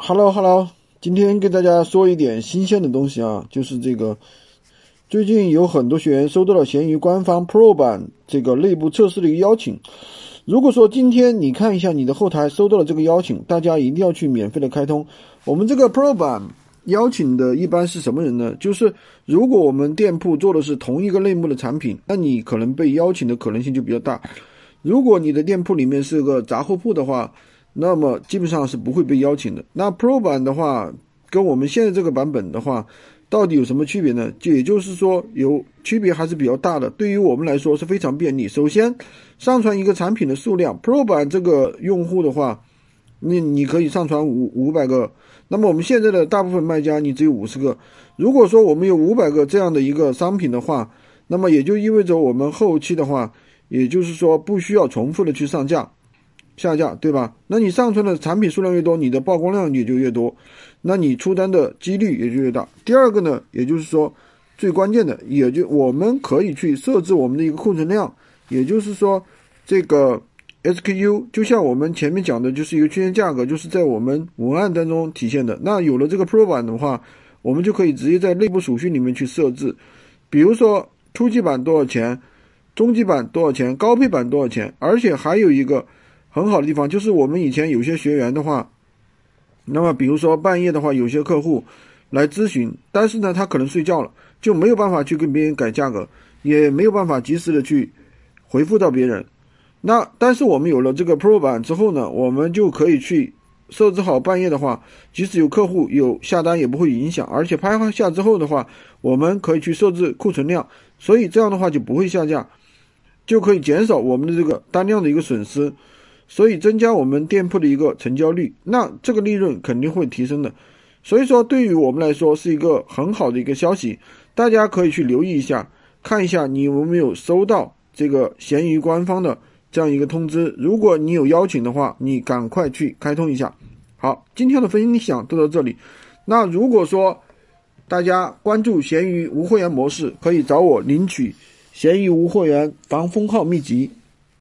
Hello Hello，今天跟大家说一点新鲜的东西啊，就是这个最近有很多学员收到了闲鱼官方 Pro 版这个内部测试的一个邀请。如果说今天你看一下你的后台收到了这个邀请，大家一定要去免费的开通。我们这个 Pro 版邀请的一般是什么人呢？就是如果我们店铺做的是同一个类目的产品，那你可能被邀请的可能性就比较大。如果你的店铺里面是个杂货铺的话，那么基本上是不会被邀请的。那 Pro 版的话，跟我们现在这个版本的话，到底有什么区别呢？就也就是说，有区别还是比较大的。对于我们来说是非常便利。首先，上传一个产品的数量，Pro 版这个用户的话，你你可以上传五五百个。那么我们现在的大部分卖家，你只有五十个。如果说我们有五百个这样的一个商品的话，那么也就意味着我们后期的话，也就是说不需要重复的去上架。下架对吧？那你上传的产品数量越多，你的曝光量也就越多，那你出单的几率也就越大。第二个呢，也就是说最关键的，也就我们可以去设置我们的一个库存量，也就是说这个 SKU 就像我们前面讲的，就是一个区间价格，就是在我们文案当中体现的。那有了这个 Pro 版的话，我们就可以直接在内部属性里面去设置，比如说初级版多少钱，中级版多少钱，高配版多少钱，而且还有一个。很好的地方就是我们以前有些学员的话，那么比如说半夜的话，有些客户来咨询，但是呢他可能睡觉了，就没有办法去跟别人改价格，也没有办法及时的去回复到别人。那但是我们有了这个 Pro 版之后呢，我们就可以去设置好半夜的话，即使有客户有下单也不会影响，而且拍下之后的话，我们可以去设置库存量，所以这样的话就不会下架，就可以减少我们的这个单量的一个损失。所以增加我们店铺的一个成交率，那这个利润肯定会提升的。所以说，对于我们来说是一个很好的一个消息，大家可以去留意一下，看一下你有没有收到这个闲鱼官方的这样一个通知。如果你有邀请的话，你赶快去开通一下。好，今天的分享就到这里。那如果说大家关注闲鱼无货源模式，可以找我领取闲鱼无货源防封号秘籍。